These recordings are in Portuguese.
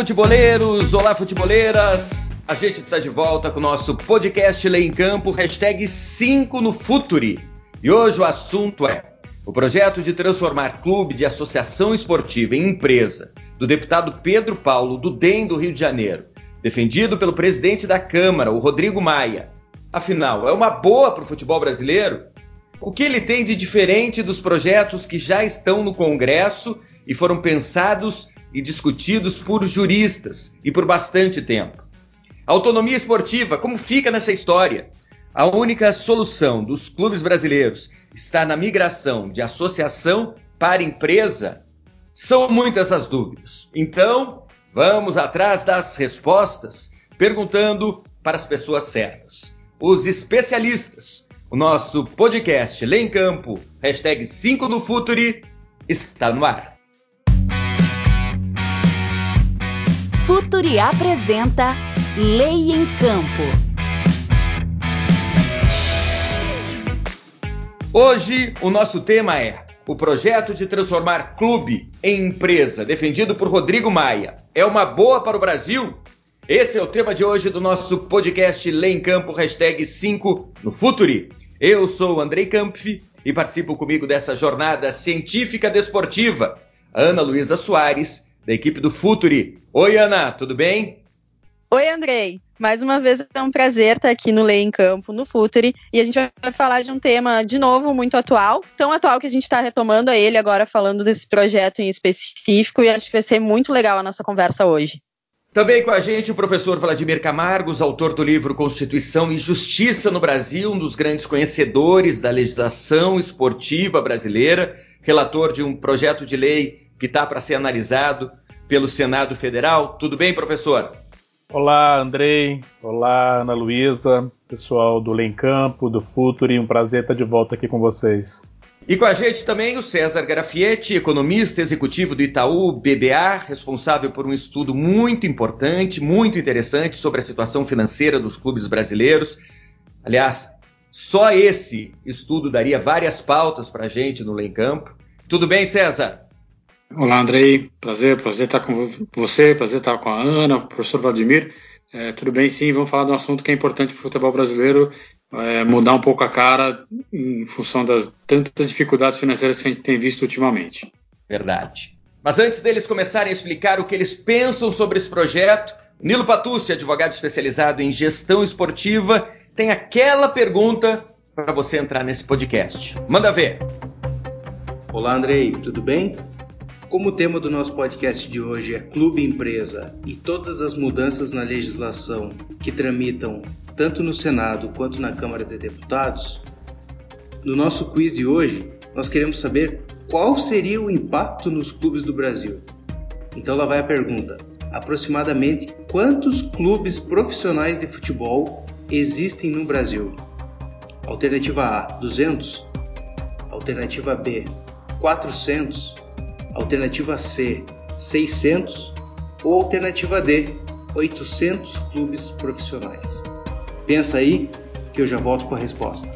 futeboleiros! Olá, futeboleiras! A gente está de volta com o nosso podcast Lei em Campo, hashtag 5 no Futuri. E hoje o assunto é o projeto de transformar clube de associação esportiva em empresa do deputado Pedro Paulo do DEM do Rio de Janeiro, defendido pelo presidente da Câmara, o Rodrigo Maia. Afinal, é uma boa para o futebol brasileiro? O que ele tem de diferente dos projetos que já estão no Congresso e foram pensados e discutidos por juristas e por bastante tempo. Autonomia esportiva, como fica nessa história? A única solução dos clubes brasileiros está na migração de associação para empresa? São muitas as dúvidas. Então, vamos atrás das respostas, perguntando para as pessoas certas. Os especialistas. O nosso podcast Lê em Campo, hashtag 5 no Futuri, está no ar. Futuri apresenta Lei em Campo. Hoje o nosso tema é o projeto de transformar clube em empresa, defendido por Rodrigo Maia. É uma boa para o Brasil? Esse é o tema de hoje do nosso podcast Lei em Campo, hashtag 5 no Futuri. Eu sou Andrei Kampf e participo comigo dessa jornada científica desportiva. Ana Luísa Soares da equipe do Futuri. Oi, Ana, tudo bem? Oi, Andrei. Mais uma vez é um prazer estar aqui no Lei em Campo, no Futuri, e a gente vai falar de um tema, de novo, muito atual, tão atual que a gente está retomando a ele agora, falando desse projeto em específico, e acho que vai ser muito legal a nossa conversa hoje. Também com a gente o professor Vladimir Camargos, autor do livro Constituição e Justiça no Brasil, um dos grandes conhecedores da legislação esportiva brasileira, relator de um projeto de lei que está para ser analisado pelo Senado Federal. Tudo bem, professor? Olá, Andrei. Olá, Ana Luísa, pessoal do Lem Campo, do Futuri. Um prazer estar de volta aqui com vocês. E com a gente também o César Grafietti, economista executivo do Itaú BBA, responsável por um estudo muito importante, muito interessante sobre a situação financeira dos clubes brasileiros. Aliás, só esse estudo daria várias pautas para a gente no Lem Campo. Tudo bem, César? Olá, Andrei. Prazer, prazer estar com você, prazer estar com a Ana, o professor Vladimir. É, tudo bem, sim. Vamos falar de um assunto que é importante para o futebol brasileiro, é, mudar um pouco a cara em função das tantas dificuldades financeiras que a gente tem visto ultimamente. Verdade. Mas antes deles começarem a explicar o que eles pensam sobre esse projeto, Nilo Patucci, advogado especializado em gestão esportiva, tem aquela pergunta para você entrar nesse podcast. Manda ver. Olá, Andrei. Tudo bem? Como o tema do nosso podcast de hoje é Clube Empresa e todas as mudanças na legislação que tramitam tanto no Senado quanto na Câmara de Deputados, no nosso quiz de hoje nós queremos saber qual seria o impacto nos clubes do Brasil. Então lá vai a pergunta: aproximadamente quantos clubes profissionais de futebol existem no Brasil? Alternativa A: 200. Alternativa B: 400. Alternativa C, 600 ou alternativa D, 800 clubes profissionais. Pensa aí que eu já volto com a resposta.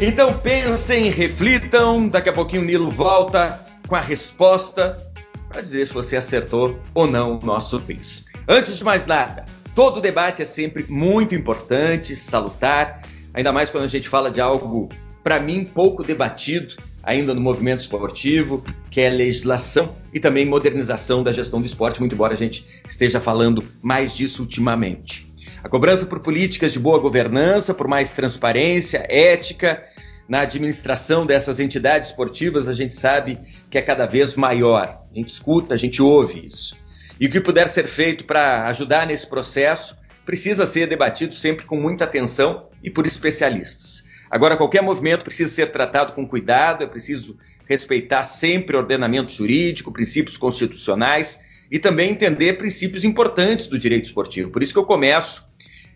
Então pensem, reflitam, daqui a pouquinho o Nilo volta com a resposta para dizer se você acertou ou não o nosso quiz. Antes de mais nada, todo debate é sempre muito importante, salutar, ainda mais quando a gente fala de algo para mim, pouco debatido ainda no movimento esportivo, que é legislação e também modernização da gestão do esporte, muito embora a gente esteja falando mais disso ultimamente. A cobrança por políticas de boa governança, por mais transparência, ética na administração dessas entidades esportivas, a gente sabe que é cada vez maior. A gente escuta, a gente ouve isso. E o que puder ser feito para ajudar nesse processo precisa ser debatido sempre com muita atenção e por especialistas. Agora, qualquer movimento precisa ser tratado com cuidado, é preciso respeitar sempre ordenamento jurídico, princípios constitucionais e também entender princípios importantes do direito esportivo. Por isso que eu começo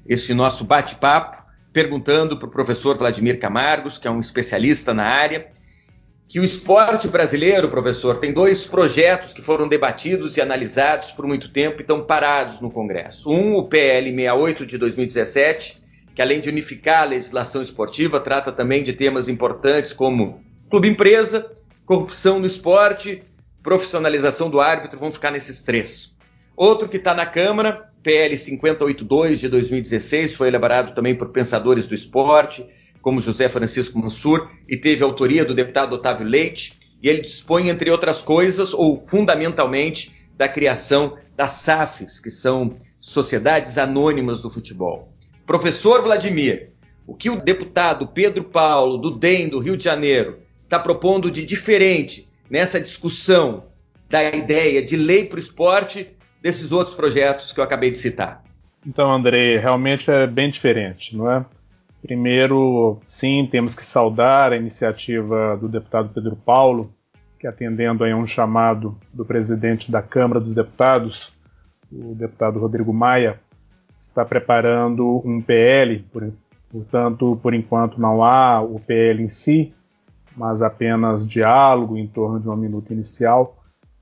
esse nosso bate-papo perguntando para o professor Vladimir Camargos, que é um especialista na área, que o esporte brasileiro, professor, tem dois projetos que foram debatidos e analisados por muito tempo e estão parados no Congresso. Um, o PL 68 de 2017, que além de unificar a legislação esportiva, trata também de temas importantes como clube empresa corrupção no esporte, profissionalização do árbitro, vão ficar nesses três. Outro que está na Câmara, PL 582 de 2016, foi elaborado também por pensadores do esporte, como José Francisco Mansur, e teve autoria do deputado Otávio Leite, e ele dispõe, entre outras coisas, ou fundamentalmente, da criação das SAFs, que são sociedades anônimas do futebol. Professor Vladimir, o que o deputado Pedro Paulo, do DEM do Rio de Janeiro, está propondo de diferente nessa discussão da ideia de lei para o esporte desses outros projetos que eu acabei de citar? Então, André, realmente é bem diferente, não é? Primeiro, sim, temos que saudar a iniciativa do deputado Pedro Paulo, que atendendo a um chamado do presidente da Câmara dos Deputados, o deputado Rodrigo Maia, está preparando um PL, portanto, por enquanto não há o PL em si, mas apenas diálogo em torno de uma minuta inicial.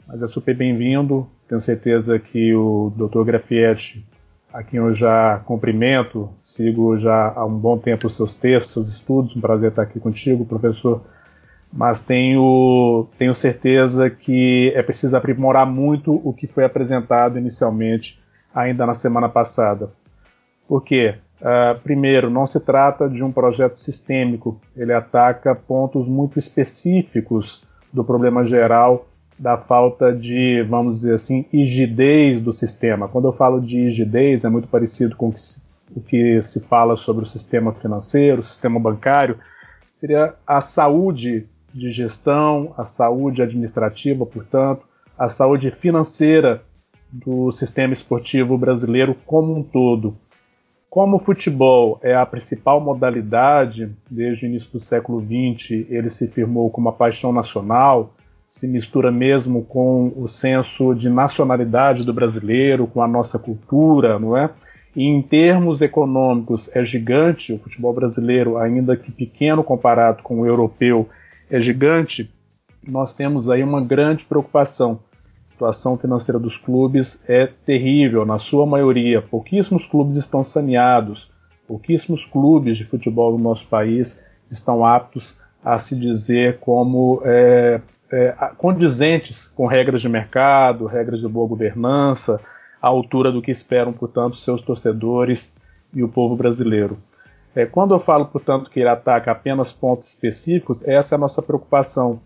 Mas é super bem-vindo. Tenho certeza que o Dr. Grafietti a quem eu já cumprimento, sigo já há um bom tempo os seus textos, seus estudos, um prazer estar aqui contigo, professor, mas tenho, tenho certeza que é preciso aprimorar muito o que foi apresentado inicialmente ainda na semana passada. Por quê? Uh, primeiro, não se trata de um projeto sistêmico, ele ataca pontos muito específicos do problema geral da falta de, vamos dizer assim, rigidez do sistema. Quando eu falo de rigidez, é muito parecido com o que se fala sobre o sistema financeiro, o sistema bancário, seria a saúde de gestão, a saúde administrativa, portanto, a saúde financeira do sistema esportivo brasileiro como um todo. Como o futebol é a principal modalidade desde o início do século XX, ele se firmou como uma paixão nacional, se mistura mesmo com o senso de nacionalidade do brasileiro, com a nossa cultura, não é? E em termos econômicos é gigante, o futebol brasileiro, ainda que pequeno comparado com o europeu, é gigante. Nós temos aí uma grande preocupação. Situação financeira dos clubes é terrível, na sua maioria. Pouquíssimos clubes estão saneados, pouquíssimos clubes de futebol no nosso país estão aptos a se dizer como é, é, condizentes com regras de mercado, regras de boa governança, à altura do que esperam, portanto, seus torcedores e o povo brasileiro. É, quando eu falo, portanto, que ele ataca apenas pontos específicos, essa é a nossa preocupação.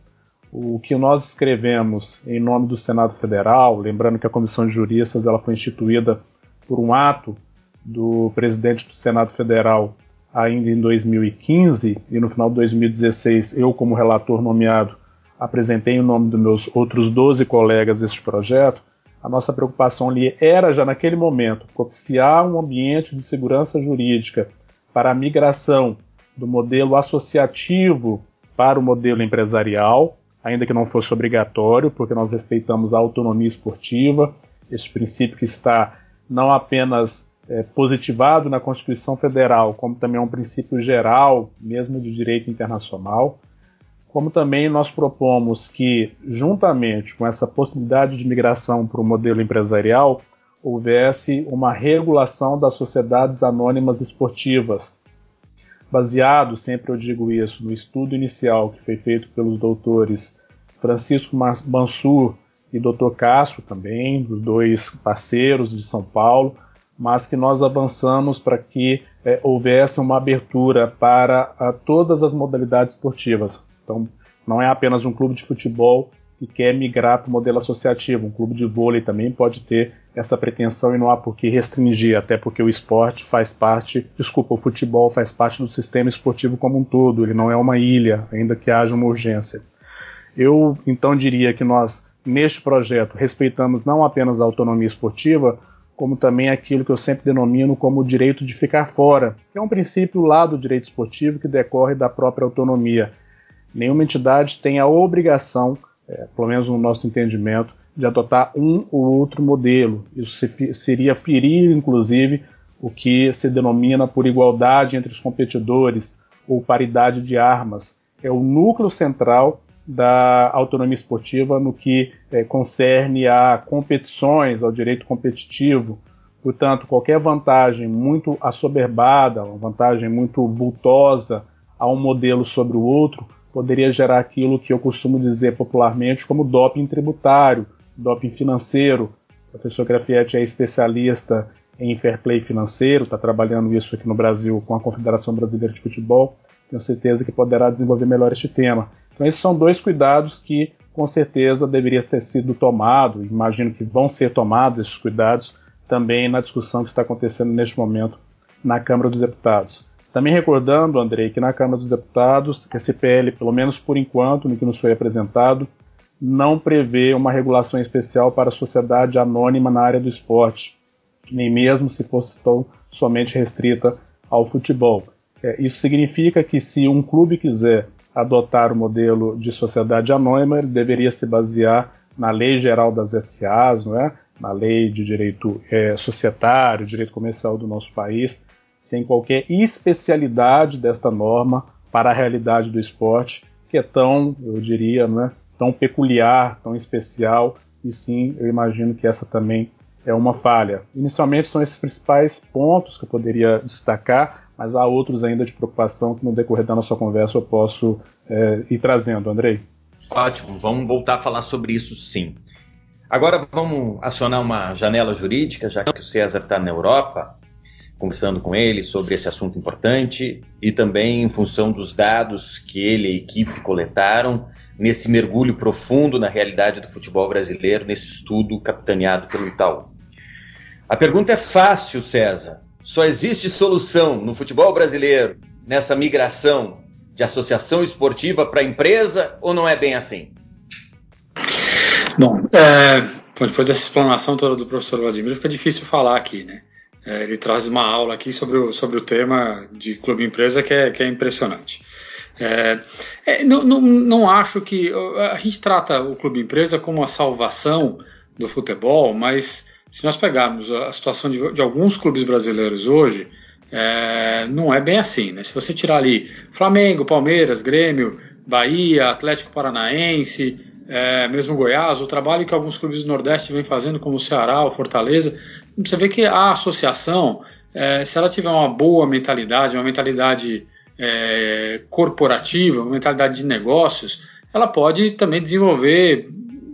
O que nós escrevemos em nome do Senado Federal, lembrando que a Comissão de Juristas ela foi instituída por um ato do presidente do Senado Federal ainda em 2015 e no final de 2016 eu como relator nomeado apresentei em nome dos meus outros 12 colegas este projeto, a nossa preocupação ali era já naquele momento propiciar um ambiente de segurança jurídica para a migração do modelo associativo para o modelo empresarial, ainda que não fosse obrigatório, porque nós respeitamos a autonomia esportiva, este princípio que está não apenas é, positivado na Constituição Federal, como também é um princípio geral, mesmo de direito internacional como também nós propomos que, juntamente com essa possibilidade de migração para o modelo empresarial, houvesse uma regulação das sociedades anônimas esportivas, baseado, sempre eu digo isso, no estudo inicial que foi feito pelos doutores Francisco Mansur e Dr. Castro também, dos dois parceiros de São Paulo, mas que nós avançamos para que é, houvesse uma abertura para todas as modalidades esportivas, então, não é apenas um clube de futebol que quer migrar para o modelo associativo. Um clube de vôlei também pode ter essa pretensão e não há por que restringir, até porque o esporte faz parte, desculpa, o futebol faz parte do sistema esportivo como um todo, ele não é uma ilha, ainda que haja uma urgência. Eu então diria que nós, neste projeto, respeitamos não apenas a autonomia esportiva, como também aquilo que eu sempre denomino como o direito de ficar fora, que é um princípio lá do direito esportivo que decorre da própria autonomia nenhuma entidade tem a obrigação, é, pelo menos no nosso entendimento, de adotar um ou outro modelo. Isso seria ferir, inclusive, o que se denomina por igualdade entre os competidores ou paridade de armas. É o núcleo central da autonomia esportiva no que é, concerne a competições, ao direito competitivo. Portanto, qualquer vantagem muito assoberbada, uma vantagem muito vultosa a um modelo sobre o outro, poderia gerar aquilo que eu costumo dizer popularmente como doping tributário, doping financeiro. O professor Grafietti é especialista em fair play financeiro, está trabalhando isso aqui no Brasil com a Confederação Brasileira de Futebol. Tenho certeza que poderá desenvolver melhor este tema. Então, esses são dois cuidados que, com certeza, deveria ter sido tomado. Imagino que vão ser tomados esses cuidados também na discussão que está acontecendo neste momento na Câmara dos Deputados. Também recordando, Andrei, que na Câmara dos Deputados, que a CPL, pelo menos por enquanto, no que nos foi apresentado, não prevê uma regulação especial para a sociedade anônima na área do esporte, nem mesmo se fosse tão somente restrita ao futebol. É, isso significa que se um clube quiser adotar o modelo de sociedade anônima, ele deveria se basear na lei geral das SAs, não é? na lei de direito é, societário, direito comercial do nosso país, sem qualquer especialidade desta norma para a realidade do esporte, que é tão, eu diria, não é, tão peculiar, tão especial, e sim, eu imagino que essa também é uma falha. Inicialmente são esses principais pontos que eu poderia destacar, mas há outros ainda de preocupação que no decorrer da nossa conversa eu posso é, ir trazendo, Andrei. Ótimo, vamos voltar a falar sobre isso sim. Agora vamos acionar uma janela jurídica, já que o César está na Europa conversando com ele sobre esse assunto importante e também em função dos dados que ele e a equipe coletaram nesse mergulho profundo na realidade do futebol brasileiro, nesse estudo capitaneado pelo Itaú. A pergunta é fácil, César. Só existe solução no futebol brasileiro nessa migração de associação esportiva para empresa ou não é bem assim? Bom, é, depois dessa explanação toda do professor Vladimir, fica difícil falar aqui, né? É, ele traz uma aula aqui sobre o, sobre o tema de clube empresa que é, que é impressionante. É, é, não, não, não, acho que a gente trata o clube empresa como a salvação do futebol, mas se nós pegarmos a situação de, de alguns clubes brasileiros hoje, é, não é bem assim. Né? Se você tirar ali Flamengo, Palmeiras, Grêmio, Bahia, Atlético Paranaense, é, mesmo Goiás, o trabalho que alguns clubes do Nordeste vêm fazendo, como o Ceará, o Fortaleza, você vê que a associação, é, se ela tiver uma boa mentalidade, uma mentalidade é, corporativa, uma mentalidade de negócios, ela pode também desenvolver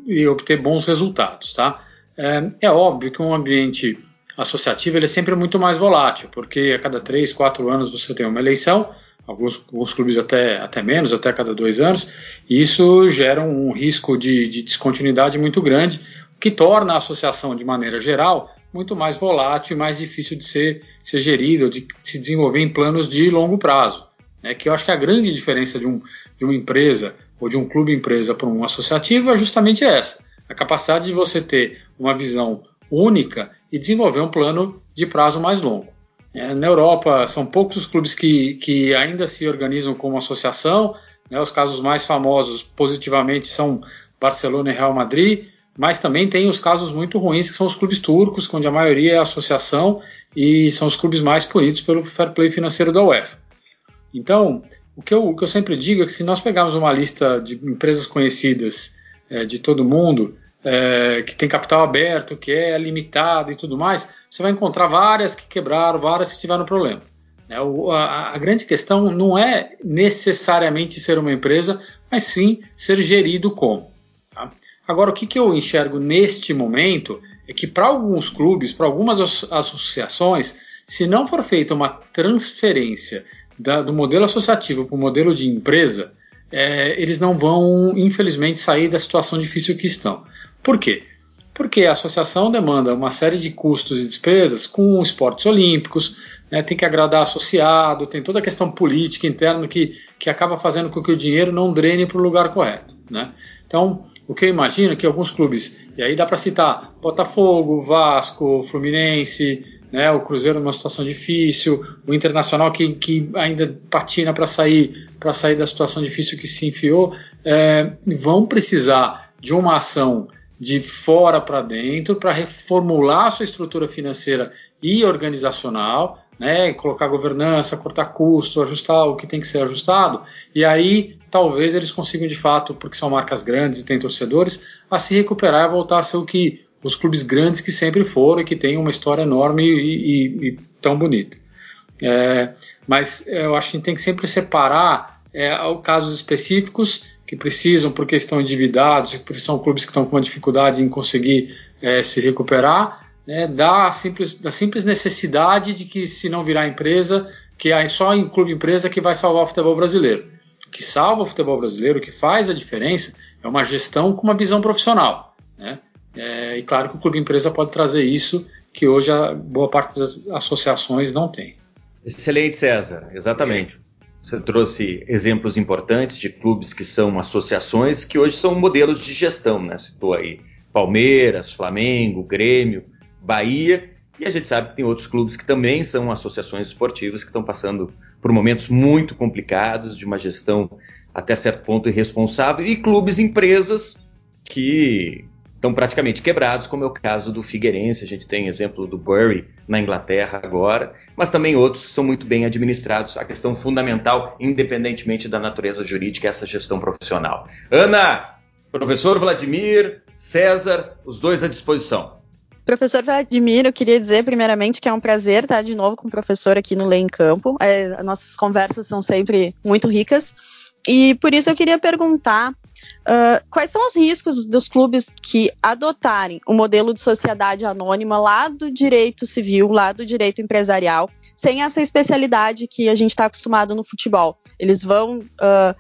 e obter bons resultados, tá? É, é óbvio que um ambiente associativo ele é sempre muito mais volátil, porque a cada três, quatro anos você tem uma eleição, alguns, alguns clubes até, até menos, até a cada dois anos, e isso gera um risco de, de descontinuidade muito grande, que torna a associação, de maneira geral, muito mais volátil e mais difícil de ser, ser gerido, de se desenvolver em planos de longo prazo. Né? Que eu acho que a grande diferença de, um, de uma empresa ou de um clube empresa para um associativo é justamente essa: a capacidade de você ter uma visão única e desenvolver um plano de prazo mais longo. É, na Europa, são poucos os clubes que, que ainda se organizam como associação. Né? Os casos mais famosos, positivamente, são Barcelona e Real Madrid mas também tem os casos muito ruins, que são os clubes turcos, onde a maioria é associação e são os clubes mais punidos pelo fair play financeiro da UEFA. Então, o que eu, o que eu sempre digo é que se nós pegarmos uma lista de empresas conhecidas é, de todo mundo, é, que tem capital aberto, que é limitado e tudo mais, você vai encontrar várias que quebraram, várias que tiveram problema. É, o, a, a grande questão não é necessariamente ser uma empresa, mas sim ser gerido como. Agora, o que, que eu enxergo neste momento é que para alguns clubes, para algumas associações, se não for feita uma transferência da, do modelo associativo para o modelo de empresa, é, eles não vão, infelizmente, sair da situação difícil que estão. Por quê? Porque a associação demanda uma série de custos e despesas com esportes olímpicos, né, tem que agradar associado, tem toda a questão política interna que, que acaba fazendo com que o dinheiro não drene para o lugar correto. Né? Então, o que eu imagino é que alguns clubes, e aí dá para citar Botafogo, Vasco, Fluminense, né, o Cruzeiro numa situação difícil, o Internacional que, que ainda patina para sair para sair da situação difícil que se enfiou, é, vão precisar de uma ação de fora para dentro para reformular a sua estrutura financeira e organizacional, né, colocar governança, cortar custo, ajustar o que tem que ser ajustado, e aí talvez eles consigam de fato, porque são marcas grandes e têm torcedores, a se recuperar e voltar a ser o que os clubes grandes que sempre foram e que têm uma história enorme e, e, e tão bonita. É, mas eu acho que a gente tem que sempre separar é, casos específicos que precisam, porque estão endividados, porque são clubes que estão com uma dificuldade em conseguir é, se recuperar, né, da, simples, da simples necessidade de que, se não virar empresa, que é só em clube empresa que vai salvar o futebol brasileiro. O que salva o futebol brasileiro, o que faz a diferença, é uma gestão com uma visão profissional. Né? É, e claro que o clube empresa pode trazer isso, que hoje a boa parte das associações não tem. Excelente, César, exatamente. Você trouxe exemplos importantes de clubes que são associações que hoje são modelos de gestão, né? Citou aí Palmeiras, Flamengo, Grêmio, Bahia, e a gente sabe que tem outros clubes que também são associações esportivas que estão passando por momentos muito complicados, de uma gestão até certo ponto irresponsável, e clubes empresas que estão praticamente quebrados, como é o caso do Figueirense, a gente tem exemplo do Bury na Inglaterra agora, mas também outros que são muito bem administrados. A questão fundamental, independentemente da natureza jurídica, é essa gestão profissional. Ana, professor Vladimir, César, os dois à disposição. Professor Vladimir, eu queria dizer primeiramente que é um prazer estar de novo com o professor aqui no Lei em Campo. É, nossas conversas são sempre muito ricas. E por isso eu queria perguntar Uh, quais são os riscos dos clubes que adotarem o modelo de sociedade anônima lá do direito civil, lá do direito empresarial, sem essa especialidade que a gente está acostumado no futebol? Eles vão uh,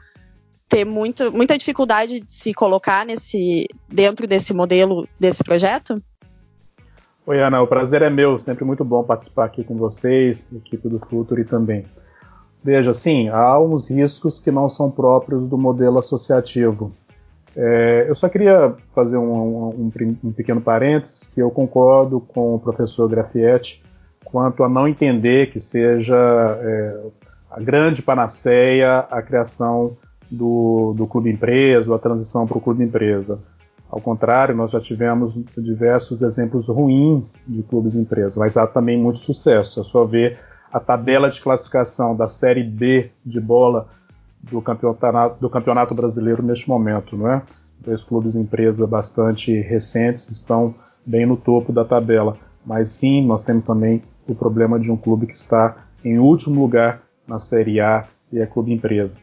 ter muito, muita dificuldade de se colocar nesse, dentro desse modelo, desse projeto? Oi, Ana, o prazer é meu, sempre muito bom participar aqui com vocês, equipe do Futuri também. Veja, sim, há uns riscos que não são próprios do modelo associativo. É, eu só queria fazer um, um, um, pequeno parênteses que eu concordo com o professor Grafietti quanto a não entender que seja é, a grande panaceia a criação do, do clube empresa a transição para o clube empresa. Ao contrário, nós já tivemos diversos exemplos ruins de clubes empresa, mas há também muito sucesso. É só ver a tabela de classificação da Série B de bola do campeonato, do campeonato brasileiro neste momento, não é? Dois clubes empresa bastante recentes estão bem no topo da tabela, mas sim, nós temos também o problema de um clube que está em último lugar na Série A e é clube empresa.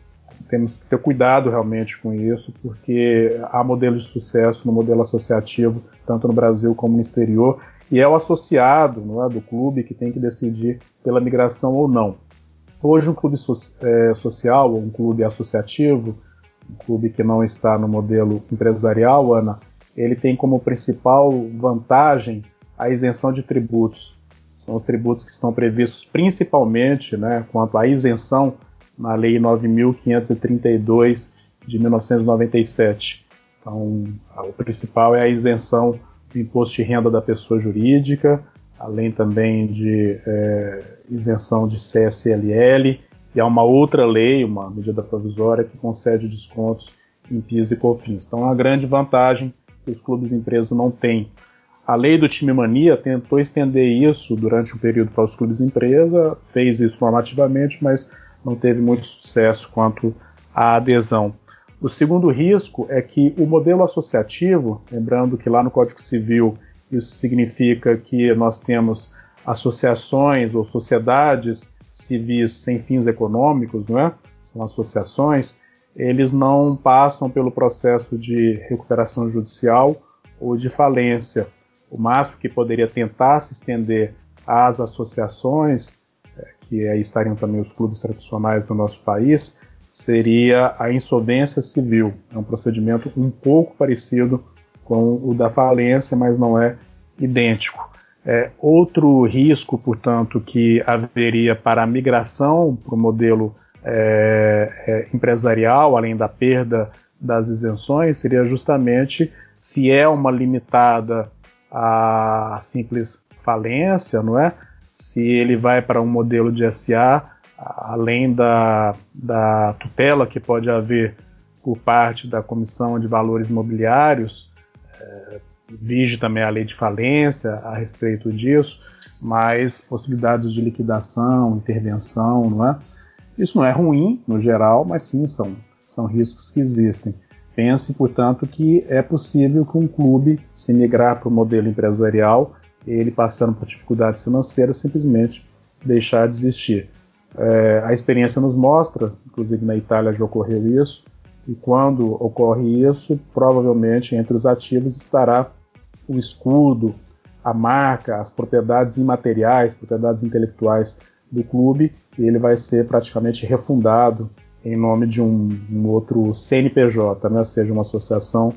Temos que ter cuidado realmente com isso, porque há modelos de sucesso no modelo associativo, tanto no Brasil como no exterior, e é o associado não é, do clube que tem que decidir pela migração ou não. Hoje, um clube so é, social, um clube associativo, um clube que não está no modelo empresarial, Ana, ele tem como principal vantagem a isenção de tributos. São os tributos que estão previstos principalmente né, quanto à isenção na Lei 9.532 de 1997. Então, o principal é a isenção do imposto de renda da pessoa jurídica, além também de é, isenção de CSLL, e há uma outra lei, uma medida provisória, que concede descontos em PIS e COFINS. Então, é uma grande vantagem que os clubes empresas não têm. A lei do time mania tentou estender isso durante um período para os clubes empresa, fez isso normativamente, mas não teve muito sucesso quanto à adesão. O segundo risco é que o modelo associativo, lembrando que lá no Código Civil isso significa que nós temos associações ou sociedades civis sem fins econômicos, não é? São associações. Eles não passam pelo processo de recuperação judicial ou de falência. O máximo que poderia tentar se estender às associações, que aí estariam também os clubes tradicionais do nosso país, seria a insolvência civil. É um procedimento um pouco parecido com o da falência, mas não é idêntico. É, outro risco, portanto, que haveria para a migração para o modelo é, é, empresarial, além da perda das isenções, seria justamente se é uma limitada a simples falência, não é? Se ele vai para um modelo de SA, além da, da tutela que pode haver por parte da Comissão de Valores Imobiliários, é, vige também a lei de falência a respeito disso, mas possibilidades de liquidação, intervenção, não é? Isso não é ruim no geral, mas sim são, são riscos que existem. Pense, portanto, que é possível que um clube se migrar para o modelo empresarial, ele passando por dificuldades financeiras, simplesmente deixar de existir. É, a experiência nos mostra, inclusive na Itália já ocorreu isso, e quando ocorre isso, provavelmente entre os ativos estará o escudo, a marca, as propriedades imateriais, propriedades intelectuais do clube, e ele vai ser praticamente refundado em nome de um, um outro CNPJ, né, seja uma associação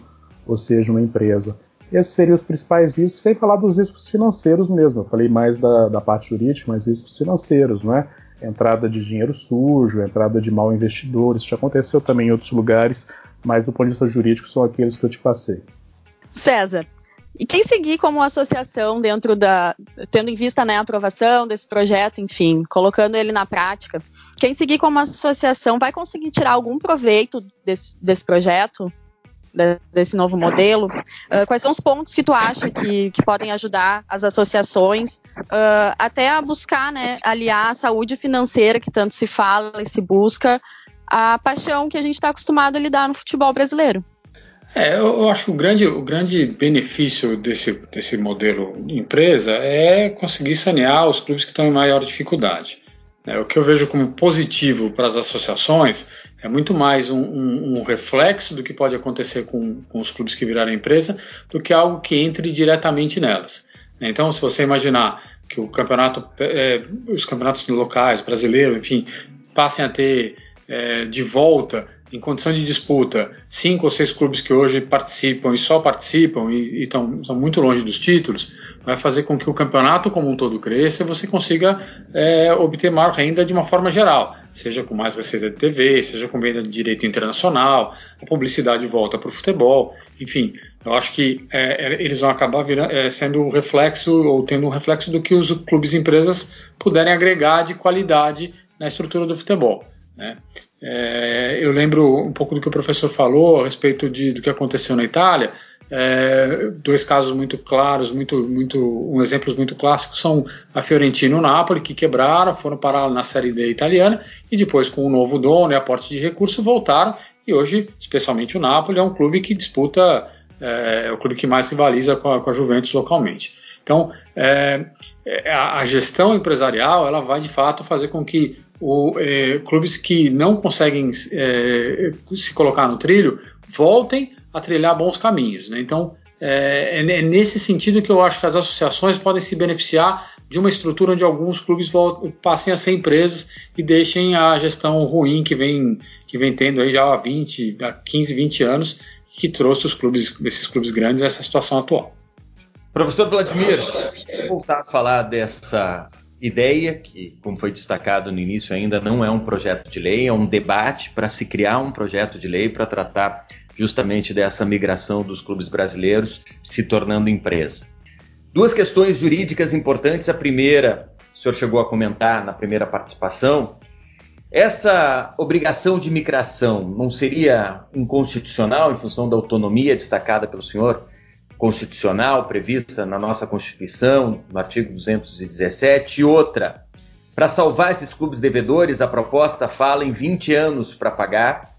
ou seja uma empresa. Esses seriam os principais riscos, sem falar dos riscos financeiros mesmo. Eu falei mais da, da parte jurídica, mas riscos financeiros, não é? Entrada de dinheiro sujo, entrada de mal investidores. Isso já aconteceu também em outros lugares, mas do ponto de vista jurídico são aqueles que eu te passei. César, e quem seguir como associação dentro da. tendo em vista né, a aprovação desse projeto, enfim, colocando ele na prática, quem seguir como associação vai conseguir tirar algum proveito desse, desse projeto? Desse novo modelo. Uh, quais são os pontos que tu acha que, que podem ajudar as associações uh, até a buscar né, aliar a saúde financeira que tanto se fala e se busca a paixão que a gente está acostumado a lidar no futebol brasileiro? É, eu acho que o grande, o grande benefício desse, desse modelo de empresa é conseguir sanear os clubes que estão em maior dificuldade. É, o que eu vejo como positivo para as associações é muito mais um, um, um reflexo do que pode acontecer com, com, os clubes que viraram empresa do que algo que entre diretamente nelas. Então, se você imaginar que o campeonato, é, os campeonatos locais, brasileiros, enfim, passem a ter é, de volta em condição de disputa, cinco ou seis clubes que hoje participam e só participam e estão muito longe dos títulos, vai fazer com que o campeonato como um todo cresça e você consiga é, obter maior renda de uma forma geral, seja com mais receita de TV, seja com venda de direito internacional, a publicidade volta para o futebol, enfim, eu acho que é, é eles vão acabar virando, é, sendo um reflexo ou tendo um reflexo do que os clubes e empresas puderem agregar de qualidade na estrutura do futebol. Né? É, eu lembro um pouco do que o professor falou a respeito de, do que aconteceu na Itália. É, dois casos muito claros, muito, muito, um exemplos muito clássicos são a Fiorentina e o Napoli, que quebraram, foram parar na Série D italiana e depois, com o novo dono e aporte de recursos, voltaram. E hoje, especialmente o Napoli, é um clube que disputa, é, é o clube que mais rivaliza com a, com a Juventus localmente. Então, é, é a, a gestão empresarial ela vai de fato fazer com que o, é, clubes que não conseguem é, se colocar no trilho voltem a trilhar bons caminhos. Né? Então, é, é, é, nesse sentido que eu acho que as associações podem se beneficiar de uma estrutura onde alguns clubes passem a ser empresas e deixem a gestão ruim que vem, que vem tendo aí já há 20, há 15, 20 anos, que trouxe os clubes, desses clubes grandes essa situação atual. Professor Vladimir, voltar a falar dessa ideia, que, como foi destacado no início, ainda não é um projeto de lei, é um debate para se criar um projeto de lei para tratar justamente dessa migração dos clubes brasileiros se tornando empresa. Duas questões jurídicas importantes. A primeira, o senhor chegou a comentar na primeira participação, essa obrigação de migração não seria inconstitucional em função da autonomia destacada pelo senhor? constitucional prevista na nossa Constituição, no artigo 217, e outra. Para salvar esses clubes devedores, a proposta fala em 20 anos para pagar,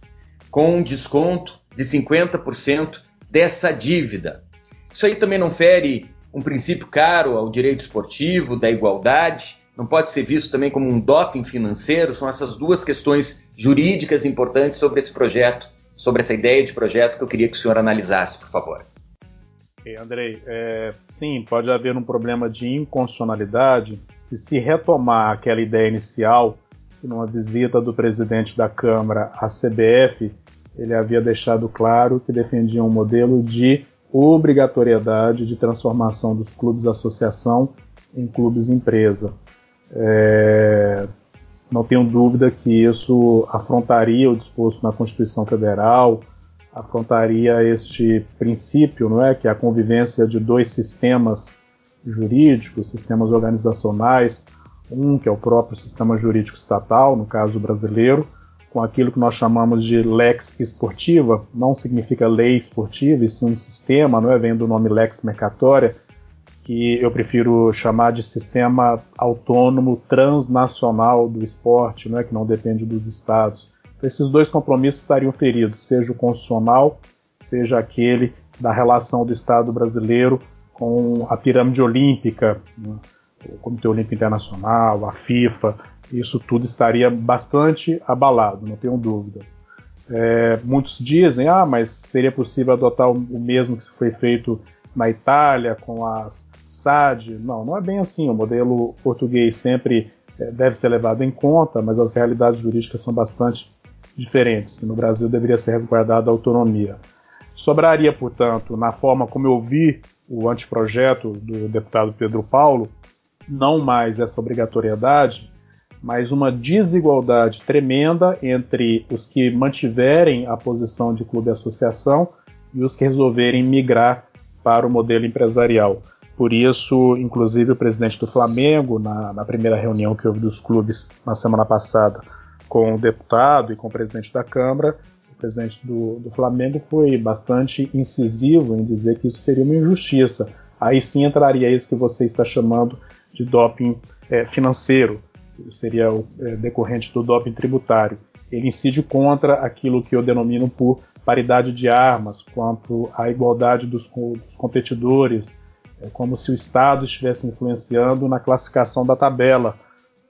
com um desconto de 50% dessa dívida. Isso aí também não fere um princípio caro ao direito esportivo, da igualdade, não pode ser visto também como um doping financeiro. São essas duas questões jurídicas importantes sobre esse projeto, sobre essa ideia de projeto que eu queria que o senhor analisasse, por favor. Okay, Andrei, é, sim, pode haver um problema de inconstitucionalidade se se retomar aquela ideia inicial que numa visita do presidente da Câmara à CBF ele havia deixado claro que defendia um modelo de obrigatoriedade de transformação dos clubes associação em clubes empresa. É, não tenho dúvida que isso afrontaria o disposto na Constituição Federal, afrontaria este princípio, não é, que é a convivência de dois sistemas jurídicos, sistemas organizacionais, um que é o próprio sistema jurídico estatal, no caso brasileiro, com aquilo que nós chamamos de lex esportiva, não significa lei esportiva, e sim um sistema, não é, vem do nome lex mercatória, que eu prefiro chamar de sistema autônomo transnacional do esporte, não é, que não depende dos estados. Esses dois compromissos estariam feridos, seja o constitucional, seja aquele da relação do Estado brasileiro com a pirâmide olímpica, né? o Comitê Olímpico Internacional, a FIFA, isso tudo estaria bastante abalado, não tenho dúvida. É, muitos dizem, ah, mas seria possível adotar o, mesmo que foi feito na Itália com as SAD? Não, não é bem assim. O modelo português sempre é, deve ser levado em conta, mas as realidades jurídicas são bastante diferentes. No Brasil deveria ser resguardada a autonomia. Sobraria, portanto, na forma como eu vi o anteprojeto do deputado Pedro Paulo, não mais essa obrigatoriedade, mas uma desigualdade tremenda entre os que mantiverem a posição de clube-associação e os que resolverem migrar para o modelo empresarial. Por isso, inclusive, o presidente do Flamengo, na, na primeira reunião que houve dos clubes na semana passada com o deputado e com o presidente da Câmara, o presidente do, do Flamengo foi bastante incisivo em dizer que isso seria uma injustiça. Aí sim entraria isso que você está chamando de doping é, financeiro, seria o é, decorrente do doping tributário. Ele incide contra aquilo que eu denomino por paridade de armas, quanto à igualdade dos, dos competidores, é como se o Estado estivesse influenciando na classificação da tabela.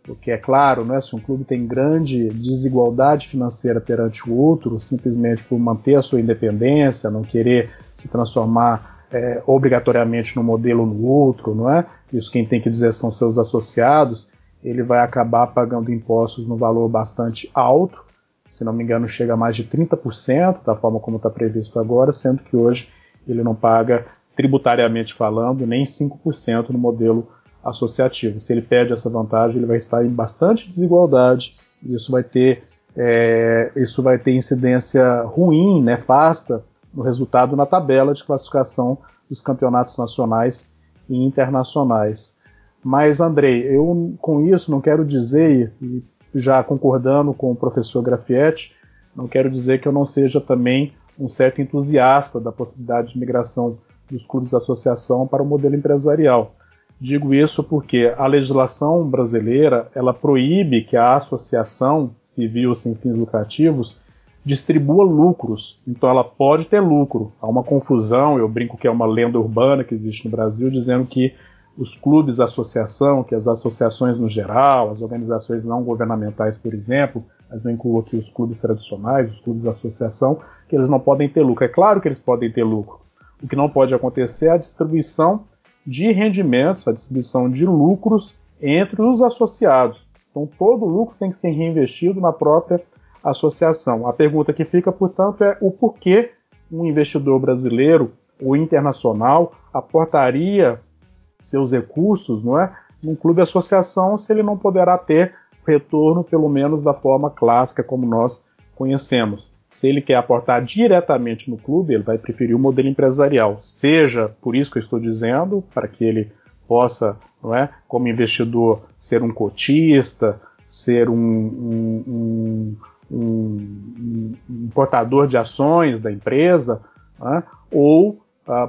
Porque é claro, né, se um clube tem grande desigualdade financeira perante o outro, simplesmente por manter a sua independência, não querer se transformar é, obrigatoriamente num modelo no outro, não é? Isso quem tem que dizer são seus associados ele vai acabar pagando impostos no valor bastante alto, se não me engano chega a mais de 30% da forma como está previsto agora, sendo que hoje ele não paga tributariamente falando nem 5% no modelo associativo. Se ele perde essa vantagem, ele vai estar em bastante desigualdade e isso vai ter, é, isso vai ter incidência ruim, nefasta, no resultado na tabela de classificação dos campeonatos nacionais e internacionais. Mas, Andrei, eu com isso não quero dizer, e já concordando com o professor Grafietti, não quero dizer que eu não seja também um certo entusiasta da possibilidade de migração dos clubes de associação para o modelo empresarial. Digo isso porque a legislação brasileira ela proíbe que a associação civil sem fins lucrativos distribua lucros. Então ela pode ter lucro. Há uma confusão, eu brinco que é uma lenda urbana que existe no Brasil, dizendo que os clubes associação, que as associações no geral, as organizações não governamentais, por exemplo, mas não incluo aqui os clubes tradicionais, os clubes associação, que eles não podem ter lucro. É claro que eles podem ter lucro. O que não pode acontecer é a distribuição de rendimentos, a distribuição de lucros entre os associados. Então todo lucro tem que ser reinvestido na própria associação. A pergunta que fica, portanto, é o porquê um investidor brasileiro ou internacional aportaria seus recursos, não é? Num clube associação, se ele não poderá ter retorno, pelo menos da forma clássica como nós conhecemos. Se ele quer aportar diretamente no clube, ele vai preferir o modelo empresarial. Seja por isso que eu estou dizendo, para que ele possa, não é, como investidor, ser um cotista, ser um, um, um, um portador de ações da empresa, é? ou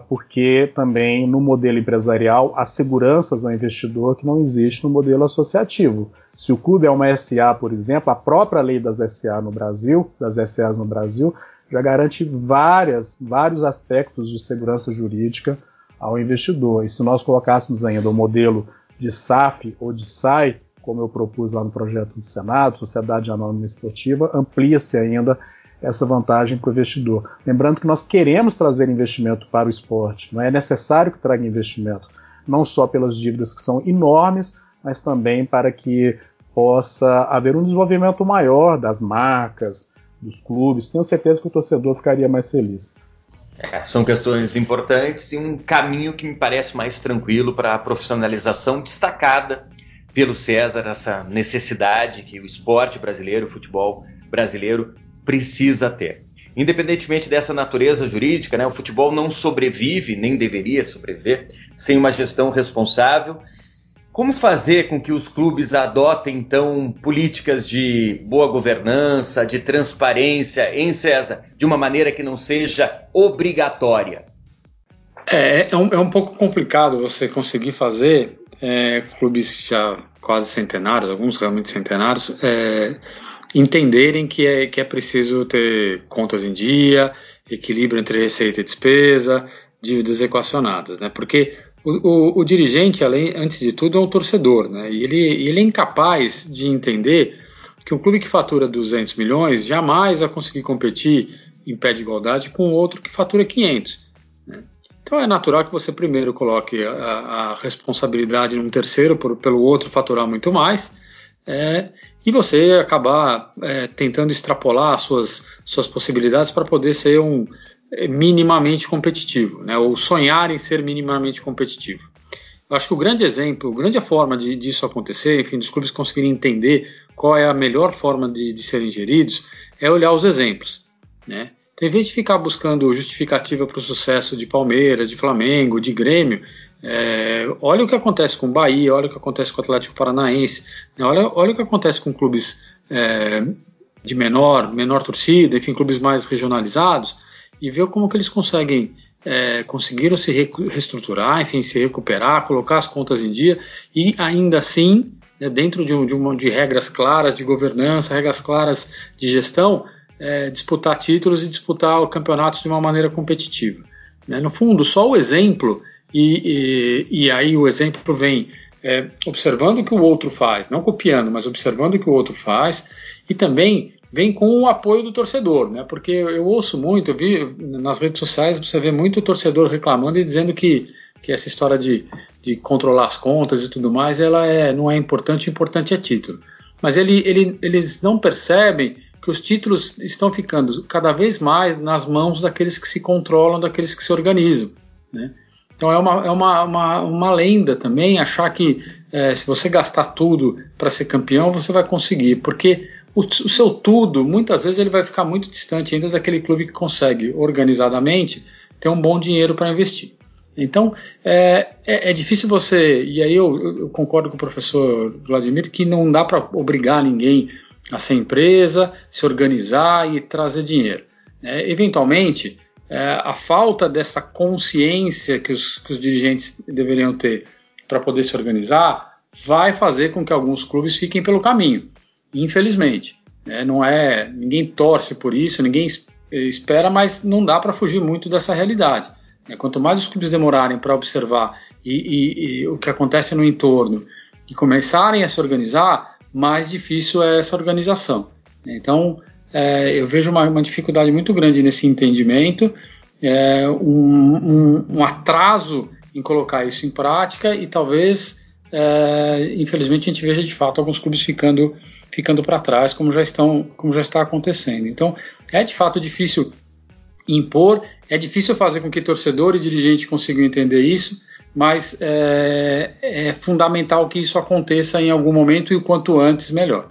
porque também no modelo empresarial há seguranças do investidor que não existe no modelo associativo. Se o clube é uma SA, por exemplo, a própria lei das SA no Brasil, das SAs no Brasil, já garante várias, vários aspectos de segurança jurídica ao investidor. E se nós colocássemos ainda o modelo de SAF ou de SAI, como eu propus lá no projeto do Senado, Sociedade Anônima Esportiva, amplia-se ainda essa vantagem para o investidor. Lembrando que nós queremos trazer investimento para o esporte, não é necessário que traga investimento, não só pelas dívidas que são enormes, mas também para que possa haver um desenvolvimento maior das marcas, dos clubes. Tenho certeza que o torcedor ficaria mais feliz. É, são questões importantes e um caminho que me parece mais tranquilo para a profissionalização destacada pelo César, essa necessidade que o esporte brasileiro, o futebol brasileiro precisa ter. Independentemente dessa natureza jurídica, né, o futebol não sobrevive, nem deveria sobreviver, sem uma gestão responsável. Como fazer com que os clubes adotem, então, políticas de boa governança, de transparência, em César, de uma maneira que não seja obrigatória? É, é, um, é um pouco complicado você conseguir fazer é, clubes já quase centenários, alguns realmente centenários, é, entenderem que é, que é preciso ter contas em dia, equilíbrio entre receita e despesa, dívidas equacionadas, né? Porque o, o, o, dirigente, além, antes de tudo, é um torcedor, né? E ele, ele é incapaz de entender que um clube que fatura 200 milhões jamais vai conseguir competir em pé de igualdade com outro que fatura 500. Né? Então é natural que você primeiro coloque a, a responsabilidade num terceiro por, pelo outro faturar muito mais é, e você acabar é, tentando extrapolar suas, suas possibilidades para poder ser um é, minimamente competitivo, né, ou sonhar em ser minimamente competitivo. Eu acho que o grande exemplo, a grande forma de, disso acontecer, enfim, dos clubes conseguirem entender qual é a melhor forma de, de serem geridos, é olhar os exemplos. Né? Então, em vez de ficar buscando justificativa para o sucesso de Palmeiras, de Flamengo, de Grêmio, é, olha o que acontece com o Bahia, olha o que acontece com o Atlético Paranaense, né? olha, olha o que acontece com clubes é, de menor, menor torcida, enfim, clubes mais regionalizados, e ver como que eles conseguem é, conseguiram se reestruturar, enfim, se recuperar, colocar as contas em dia e ainda assim, né, dentro de, um, de, uma, de regras claras de governança, regras claras de gestão, é, disputar títulos e disputar campeonatos de uma maneira competitiva. Né? No fundo, só o exemplo e, e, e aí o exemplo vem é, observando o que o outro faz, não copiando, mas observando o que o outro faz, e também vem com o apoio do torcedor, né? Porque eu ouço muito, eu vi nas redes sociais, você vê muito torcedor reclamando e dizendo que, que essa história de, de controlar as contas e tudo mais, ela é, não é importante, o importante é título. Mas ele, ele, eles não percebem que os títulos estão ficando cada vez mais nas mãos daqueles que se controlam, daqueles que se organizam, né? Então é uma, é uma, uma, uma lenda também achar que é, se você gastar tudo para ser campeão, você vai conseguir, porque o, o, seu tudo, muitas vezes, ele vai ficar muito distante ainda daquele clube que consegue organizadamente ter um bom dinheiro para investir. Então é, é, é, difícil você, e aí eu, eu, concordo com o professor Vladimir, que não dá para obrigar ninguém a ser empresa, se organizar e trazer dinheiro. É, eventualmente, a falta dessa consciência que os, que os dirigentes deveriam ter para poder se organizar vai fazer com que alguns clubes fiquem pelo caminho, infelizmente. É, não é ninguém torce por isso, ninguém espera, mas não dá para fugir muito dessa realidade. É, quanto mais os clubes demorarem para observar e, e, e o que acontece no entorno e começarem a se organizar, mais difícil é essa organização. Então, é, eu vejo uma, uma, dificuldade muito grande nesse entendimento, é, um, um, um, atraso em colocar isso em prática e talvez, é, infelizmente, a gente veja de fato alguns clubes ficando, ficando para trás, como já, estão, como já está acontecendo. Então, é de fato difícil impor, é difícil fazer com que torcedor e dirigente consigam entender isso, mas é, é fundamental que isso aconteça em algum momento e o quanto antes melhor.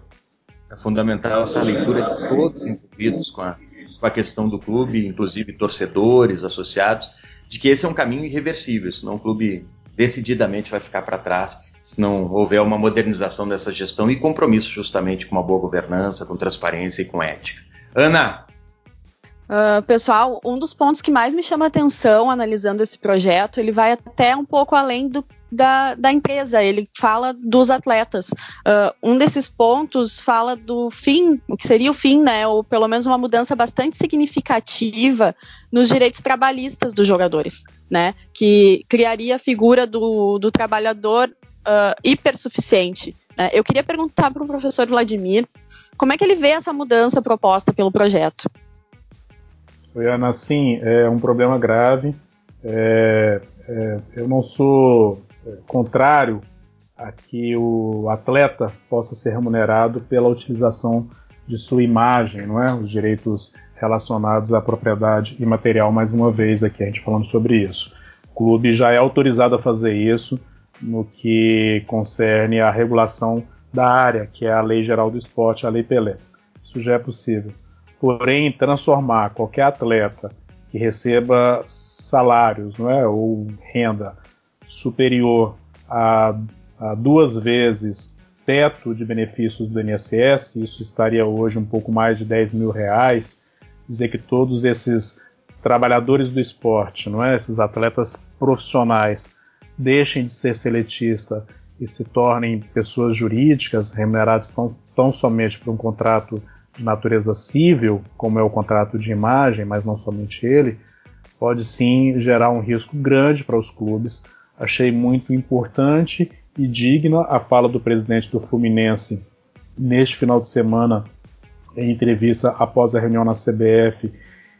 É fundamental essa leitura de todos envolvidos com a, com a questão do clube, inclusive torcedores, associados, de que esse é um caminho irreversível, senão o clube decididamente vai ficar para trás se não houver uma modernização dessa gestão e compromisso justamente com uma boa governança, com transparência e com ética. Ana, Uh, pessoal, um dos pontos que mais me chama atenção analisando esse projeto, ele vai até um pouco além do, da, da, empresa, ele fala dos atletas. Uh, um desses pontos fala do fim, o que seria o fim, né, ou pelo menos uma mudança bastante significativa nos direitos trabalhistas dos jogadores, né, que criaria a figura do, do trabalhador uh, hipersuficiente. Né. Eu queria perguntar para o professor Vladimir como é que ele vê essa mudança proposta pelo projeto. Oi, Ana, sim, é um problema grave. É, é, eu não sou contrário a que o atleta possa ser remunerado pela utilização de sua imagem, não é? Os direitos relacionados à propriedade imaterial, mais uma vez aqui a gente falando sobre isso. O clube já é autorizado a fazer isso no que concerne a regulação da área, que é a Lei Geral do Esporte, a Lei Pelé. Isso já é possível. Porém, transformar qualquer atleta que receba salários não é, ou renda superior a, a duas vezes teto de benefícios do INSS, isso estaria hoje um pouco mais de 10 mil reais, dizer que todos esses trabalhadores do esporte, não é, esses atletas profissionais, deixem de ser seletista e se tornem pessoas jurídicas remuneradas tão, tão somente por um contrato de natureza civil, como é o contrato de imagem, mas não somente ele, pode sim gerar um risco grande para os clubes. Achei muito importante e digna a fala do presidente do Fluminense neste final de semana, em entrevista após a reunião na CBF,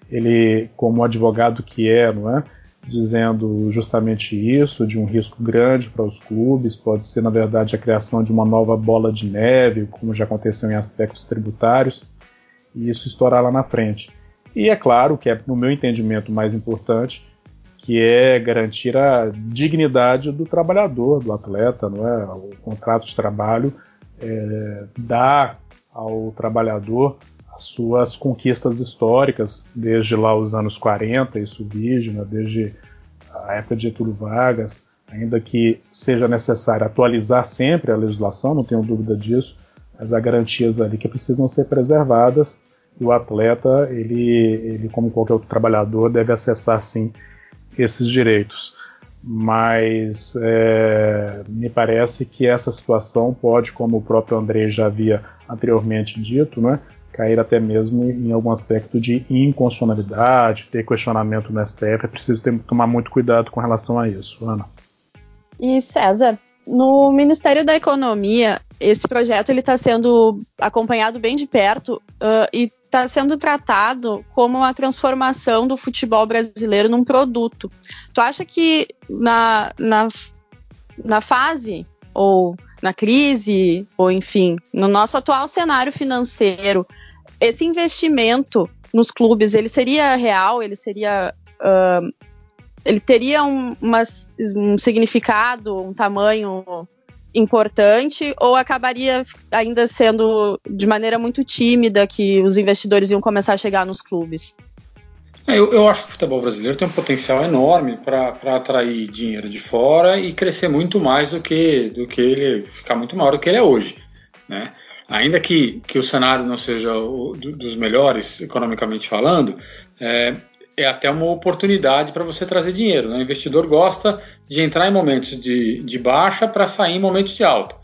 ele, como advogado que é, não é? dizendo justamente isso, de um risco grande para os clubes, pode ser, na verdade, a criação de uma nova bola de neve, como já aconteceu em aspectos tributários, e isso estourar lá na frente. E é claro que é, no meu entendimento, mais importante, que é garantir a dignidade do trabalhador, do atleta, não é? O contrato de trabalho é, dá ao trabalhador as suas conquistas históricas, desde lá os anos 40, isso indígena, desde a época de Getúlio Vargas, ainda que seja necessário atualizar sempre a legislação, não tenho dúvida disso, mas há garantias ali que precisam ser preservadas e o atleta, ele, ele como qualquer outro trabalhador, deve acessar sim esses direitos. Mas é, me parece que essa situação pode, como o próprio André já havia anteriormente dito, né, cair até mesmo em algum aspecto de inconstitucionalidade, ter questionamento no STF. É preciso ter, tomar muito cuidado com relação a isso, Ana. E César, no Ministério da Economia, esse projeto ele está sendo acompanhado bem de perto uh, e está sendo tratado como uma transformação do futebol brasileiro num produto. Tu acha que na, na, na fase ou na crise, ou enfim, no nosso atual cenário financeiro, esse investimento nos clubes, ele seria real, ele seria. Uh, ele teria um, uma, um significado, um tamanho importante ou acabaria ainda sendo de maneira muito tímida que os investidores iam começar a chegar nos clubes? É, eu, eu acho que o futebol brasileiro tem um potencial enorme para atrair dinheiro de fora e crescer muito mais do que, do que ele ficar muito maior do que ele é hoje. Né? Ainda que, que o cenário não seja o, dos melhores economicamente falando, é, é até uma oportunidade para você trazer dinheiro. Né? O investidor gosta de entrar em momentos de, de baixa para sair em momentos de alta.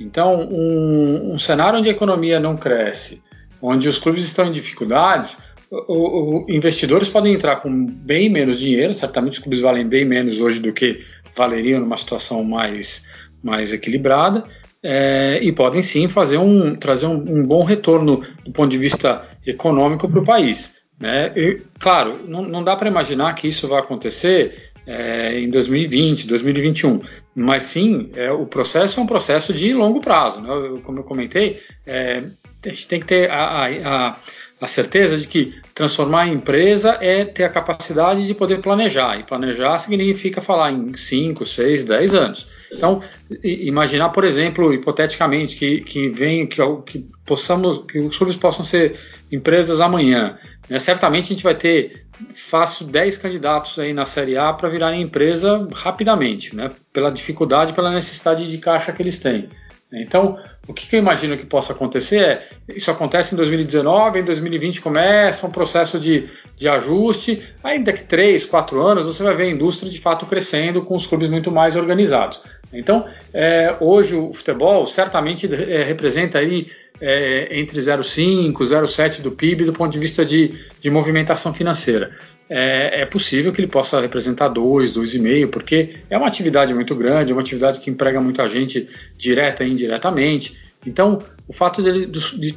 Então, um, um, cenário onde a economia não cresce, onde os clubes estão em dificuldades, o, o, investidores podem entrar com bem menos dinheiro, certamente os clubes valem bem menos hoje do que valeriam numa situação mais, mais equilibrada, é, e podem sim fazer um, trazer um, um bom retorno do ponto de vista econômico para o país. Né? E, claro, não, não dá para imaginar que isso vai acontecer é, em 2020, 2021, mas sim, é, o processo é um processo de longo prazo. Né? Como eu comentei, é, a gente tem que ter a, a, a, certeza de que transformar em empresa é ter a capacidade de poder planejar, e planejar significa falar em 5, 6, 10 anos. Então, imaginar, por exemplo, hipoteticamente, que, que, vem, que, que, possamos, que os clubes possam ser empresas amanhã. Né? Certamente a gente vai ter fácil 10 candidatos aí na Série A para virar empresa rapidamente, né? pela dificuldade, pela necessidade de caixa que eles têm. Então, o que, eu imagino que possa acontecer é, isso acontece em 2019, em 2020 começa um processo de, de ajuste, ainda que 3, 4 anos você vai ver a indústria de fato crescendo com os clubes muito mais organizados. Então, é, hoje o futebol certamente é, representa aí é, entre 0,5 e 0,7 do PIB do ponto de vista de, de movimentação financeira. É, é, possível que ele possa representar 2, 2,5, porque é uma atividade muito grande, é uma atividade que emprega muita gente direta e indiretamente. Então, o fato de, de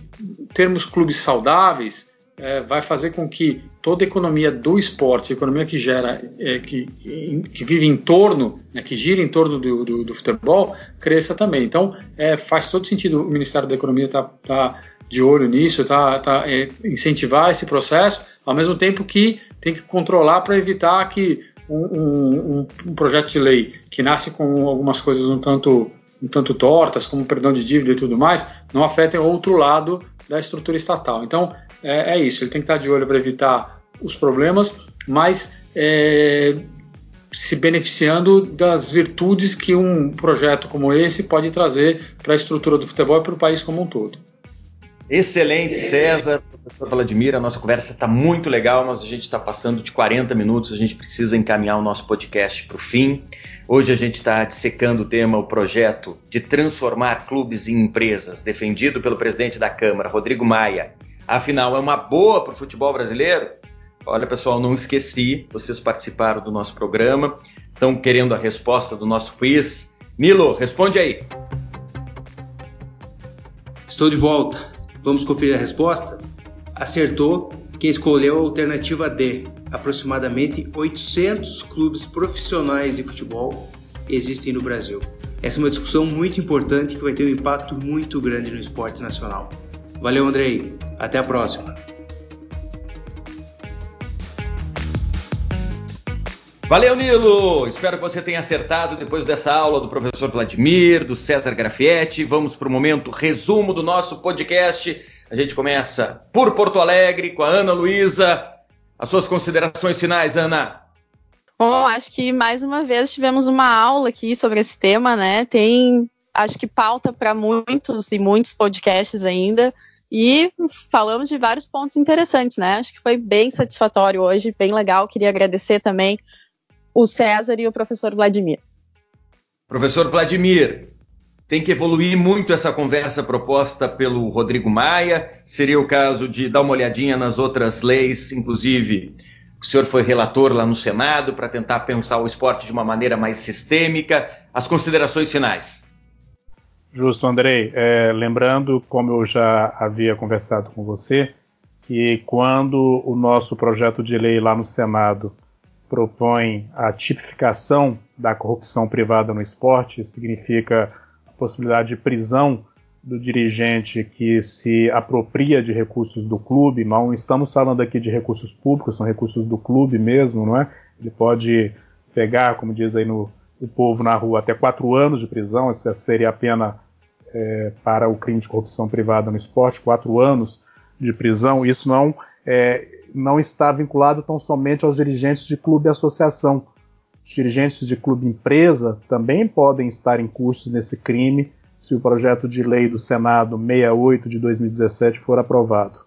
termos clubes saudáveis é, vai fazer com que toda a economia do esporte, a economia que gera, é, que, que, vive em torno, né, que gira em torno do, do, do futebol, cresça também. Então, é, faz todo sentido o Ministério da Economia estar tá, tá de olho nisso, tá, tá é, incentivar esse processo, ao mesmo tempo que tem que controlar para evitar que um, um, um, projeto de lei que nasce com algumas coisas um tanto, um tanto tortas, como perdão de dívida e tudo mais, não afetem outro lado da estrutura estatal. Então, é, é isso, ele tem que estar de olho para evitar os problemas, mas é, se beneficiando das virtudes que um projeto como esse pode trazer para a estrutura do futebol e para o país como um todo. Excelente, César, professor Vladimir, a nossa conversa está muito legal, mas a gente está passando de 40 minutos, a gente precisa encaminhar o nosso podcast para o fim. Hoje a gente está dissecando o tema, o projeto de transformar clubes em empresas, defendido pelo presidente da Câmara, Rodrigo Maia. Afinal, é uma boa para o futebol brasileiro? Olha, pessoal, não esqueci, vocês participaram do nosso programa. estão querendo a resposta do nosso quiz. Nilo, responde aí. Estou de volta. Vamos conferir a resposta? Acertou quem escolheu a alternativa D. Aproximadamente 800 clubes profissionais de futebol existem no Brasil. Essa é uma discussão muito importante que vai ter um impacto muito grande no esporte nacional. Valeu, Andrei. Até a próxima. Valeu, Nilo! Espero que você tenha acertado depois dessa aula do professor Vladimir, do César Grafietti. Vamos para o momento resumo do nosso podcast. A gente começa por Porto Alegre com a Ana Luísa. As suas considerações finais, Ana. Bom, acho que mais uma vez tivemos uma aula aqui sobre esse tema, né? Tem, acho que pauta para muitos e muitos podcasts ainda. E falamos de vários pontos interessantes, né? Acho que foi bem satisfatório hoje, bem legal. Queria agradecer também o César e o professor Vladimir. Professor Vladimir, tem que evoluir muito essa conversa proposta pelo Rodrigo Maia. Seria o caso de dar uma olhadinha nas outras leis, inclusive o senhor foi relator lá no Senado para tentar pensar o esporte de uma maneira mais sistêmica. As considerações finais. Justo, Andrei. É, lembrando, como eu já havia conversado com você, que quando o nosso projeto de lei lá no Senado propõe a tipificação da corrupção privada no esporte, significa a possibilidade de prisão do dirigente que se apropria de recursos do clube, não estamos falando aqui de recursos públicos, são recursos do clube mesmo, não é? Ele pode pegar, como diz aí no o povo na rua, até quatro anos de prisão, essa seria a pena é, para o crime de corrupção privada no esporte, quatro anos de prisão. Isso não, é, não está vinculado tão somente aos dirigentes de clube e associação. Os dirigentes de clube empresa também podem estar em cursos nesse crime se o projeto de lei do Senado 68 de 2017 for aprovado.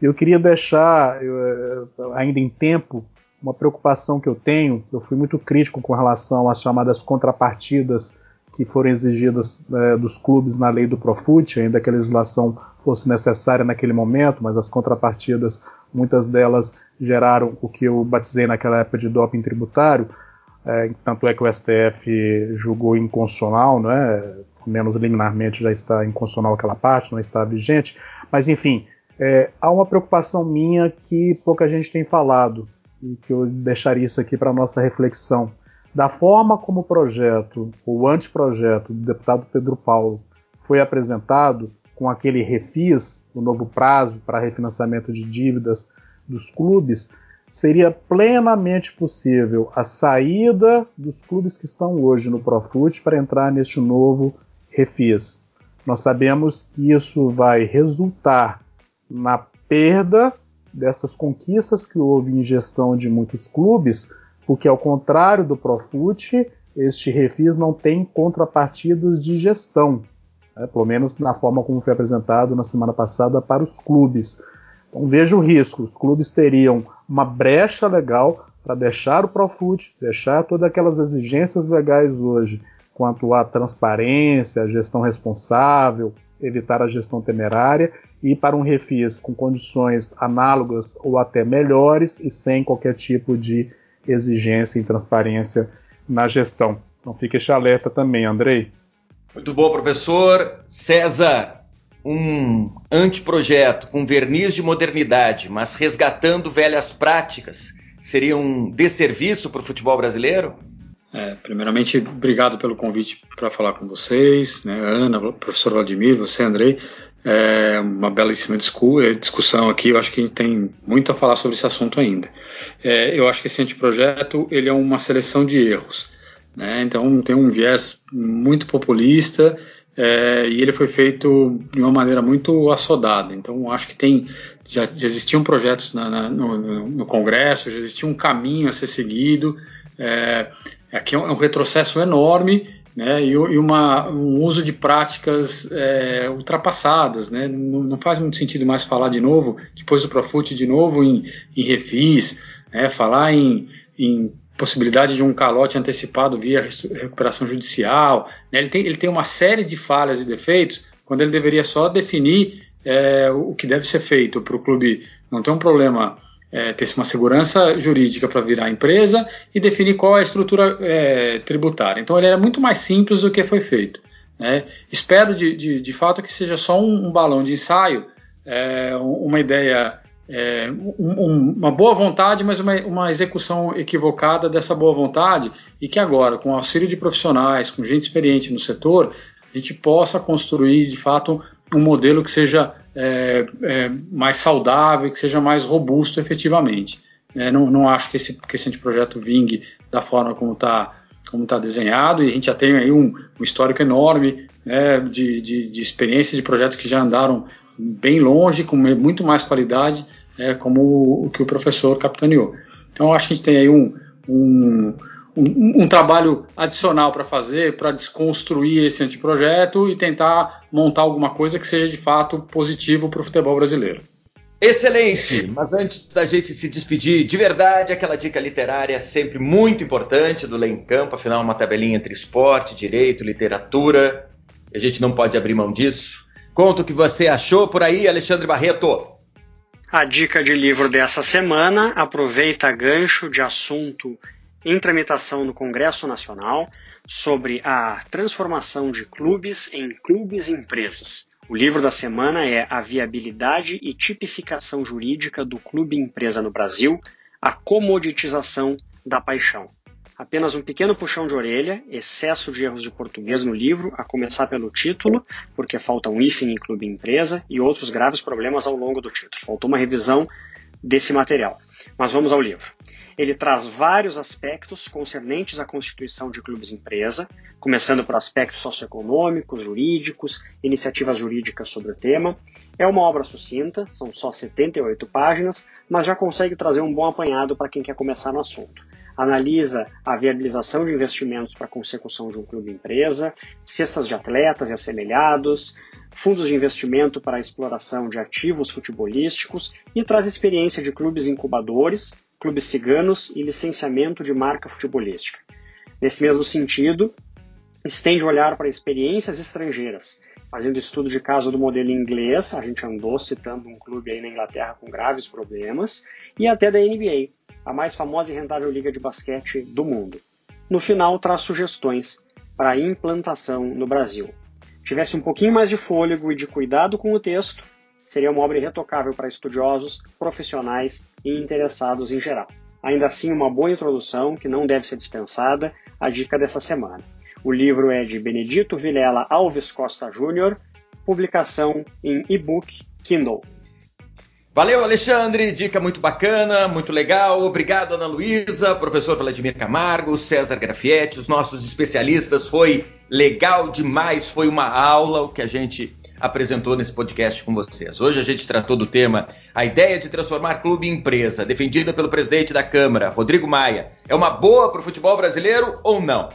Eu queria deixar, eu, ainda em tempo, uma preocupação que eu tenho. Eu fui muito crítico com relação às chamadas contrapartidas que foram exigidas é, dos clubes na lei do Profut, ainda que a legislação fosse necessária naquele momento, mas as contrapartidas, muitas delas geraram o que eu batizei naquela época de doping tributário, é, tanto é que o STF julgou inconstitucional, né, menos liminarmente já está inconstitucional aquela parte, não está vigente, mas enfim, é, há uma preocupação minha que pouca gente tem falado, e que eu deixaria isso aqui para nossa reflexão. Da forma como o projeto, o anteprojeto do deputado Pedro Paulo foi apresentado, com aquele refis, o novo prazo para refinanciamento de dívidas dos clubes, seria plenamente possível a saída dos clubes que estão hoje no Profut para entrar neste novo refis. Nós sabemos que isso vai resultar na perda dessas conquistas que houve em gestão de muitos clubes, porque ao contrário do Profut, este refis não tem contrapartidas de gestão, né, pelo menos na forma como foi apresentado na semana passada para os clubes. Então vejo o risco, os clubes teriam uma brecha legal para deixar o Profut, deixar todas aquelas exigências legais hoje quanto à transparência, à gestão responsável, evitar a gestão temerária e para um refis com condições análogas ou até melhores e sem qualquer tipo de exigência e transparência na gestão. Então fique este alerta também, Andrei. Muito bom, professor. César, um anteprojeto com verniz de modernidade, mas resgatando velhas práticas, seria um desserviço para o futebol brasileiro? É, primeiramente, obrigado pelo convite para falar com vocês, né, Ana, professor Vladimir, você, Andrei. É uma belíssima é, discussão aqui. Eu acho que a gente tem muito a falar sobre esse assunto ainda. É, eu acho que esse anteprojeto ele é uma seleção de erros. Né? Então tem um viés muito populista é, e ele foi feito de uma maneira muito assodada. Então acho que tem já, já existiam projetos na, na, no, no, Congresso, já existia um caminho a ser seguido. É, aqui é um, é um retrocesso enorme né, e, e uma, um uso de práticas é, ultrapassadas. Né, não, não, faz muito sentido mais falar de novo, depois do Profut, de novo em, em refis, né, falar em, em, possibilidade de um calote antecipado via recuperação judicial. Né, ele, tem, ele tem uma série de falhas e defeitos quando ele deveria só definir é, o que deve ser feito para o clube não ter um problema é, ter uma segurança jurídica para virar empresa e definir qual é a estrutura é, tributária. Então ele era muito mais simples do que foi feito. Né? Espero de, de, de, fato que seja só um, um balão de ensaio, é, uma ideia, é, um, uma boa vontade, mas uma, uma, execução equivocada dessa boa vontade e que agora, com o auxílio de profissionais, com gente experiente no setor, a gente possa construir de fato um modelo que seja é, é, mais saudável, que seja mais robusto efetivamente. É, não, não, acho que esse, que esse anteprojeto vingue da forma como está como tá desenhado, e a gente já tem aí um, um histórico enorme né, de, de, de experiência de projetos que já andaram bem longe, com muito mais qualidade, é, como o, o, que o professor capitaneou. Então, acho que a gente tem aí um, um um, um trabalho adicional para fazer, para desconstruir esse anteprojeto e tentar montar alguma coisa que seja de fato positivo para o futebol brasileiro. Excelente! Mas antes da gente se despedir, de verdade, aquela dica literária sempre muito importante do Lei em Campo, afinal, uma tabelinha entre esporte, direito, literatura. A gente não pode abrir mão disso. Conta o que você achou por aí, Alexandre Barreto. A dica de livro dessa semana aproveita gancho de assunto em tramitação no Congresso Nacional sobre a transformação de clubes em clubes empresas. O livro da semana é A Viabilidade e Tipificação Jurídica do Clube Empresa no Brasil, a comoditização da paixão. Apenas um pequeno puxão de orelha, excesso de erros de português no livro, a começar pelo título, porque falta um hífen em clube empresa e outros graves problemas ao longo do título. Faltou uma revisão desse material. Mas vamos ao livro. Ele traz vários aspectos concernentes à constituição de clubes empresa, começando por aspectos socioeconômicos, jurídicos, iniciativas jurídicas sobre o tema. É uma obra sucinta, são só 78 páginas, mas já consegue trazer um bom apanhado para quem quer começar no assunto analisa a viabilização de investimentos para a consecução de um clube empresa, cestas de atletas e assemelhados, fundos de investimento para a exploração de ativos futebolísticos e traz experiência de clubes incubadores, clubes ciganos e licenciamento de marca futebolística. Nesse mesmo sentido, estende o olhar para experiências estrangeiras, fazendo estudo de caso do modelo inglês, a gente andou citando um clube aí na Inglaterra com graves problemas, e até da NBA, a mais famosa e rentável liga de basquete do mundo. No final, traz sugestões para implantação no Brasil. Tivesse um pouquinho mais de fôlego e de cuidado com o texto, seria uma obra irretocável para estudiosos, profissionais e interessados em geral. Ainda assim, uma boa introdução que não deve ser dispensada, a dica dessa semana. O livro é de Benedito Vilela Alves Costa Júnior, publicação em e-book Kindle. Valeu, Alexandre, dica muito bacana, muito legal. Obrigado, Ana Luísa, professor Vladimir Camargo, César Grafietti, os nossos especialistas. Foi legal demais, foi uma aula o que a gente apresentou nesse podcast com vocês. Hoje a gente tratou do tema A ideia de transformar clube em empresa, defendida pelo presidente da Câmara, Rodrigo Maia. É uma boa para o futebol brasileiro ou não?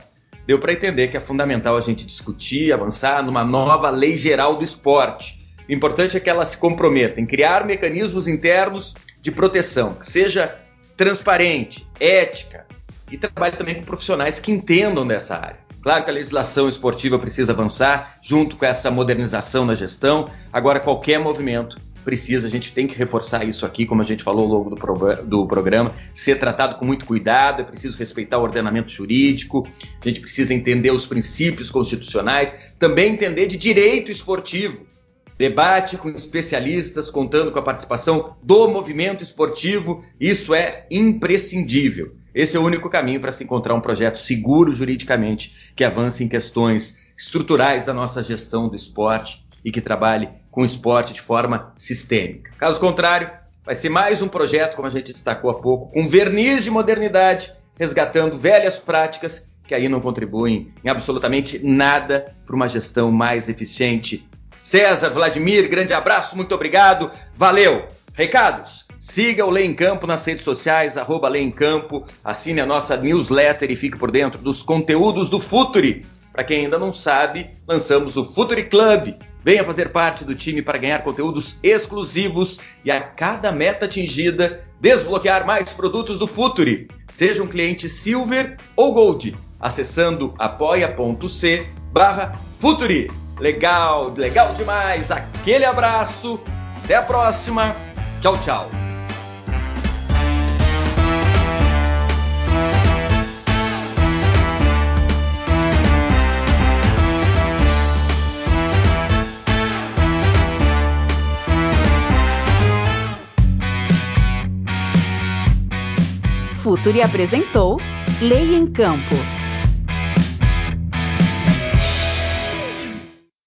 Deu para entender que é fundamental a gente discutir, avançar numa nova lei geral do esporte. O importante é que ela se comprometa em criar mecanismos internos de proteção, que seja transparente, ética e trabalhe também com profissionais que entendam dessa área. Claro que a legislação esportiva precisa avançar junto com essa modernização na gestão. Agora, qualquer movimento precisa, a gente tem que reforçar isso aqui, como a gente falou ao longo do, pro, do programa, ser tratado com muito cuidado, é preciso respeitar o ordenamento jurídico, a gente precisa entender os princípios constitucionais, também entender de direito esportivo. Debate com especialistas, contando com a participação do movimento esportivo, isso é imprescindível. Esse é o único caminho para se encontrar um projeto seguro juridicamente, que avance em questões estruturais da nossa gestão do esporte e que trabalhe com o esporte de forma sistêmica. Caso contrário, vai ser mais um projeto, como a gente destacou há pouco, com verniz de modernidade, resgatando velhas práticas que aí não contribuem em absolutamente nada para uma gestão mais eficiente. César, Vladimir, grande abraço, muito obrigado, valeu! Recados? Siga o Lei em Campo nas redes sociais, arroba Lei em Campo, assine a nossa newsletter e fique por dentro dos conteúdos do Futuri. Para quem ainda não sabe, lançamos o Futuri Club. Venha fazer parte do time para ganhar conteúdos exclusivos e a cada meta atingida, desbloquear mais produtos do Futuri. Seja um cliente Silver ou Gold, acessando apoia.c barra Futuri. Legal, legal demais. Aquele abraço. Até a próxima. Tchau, tchau. Futuri apresentou Lei em Campo.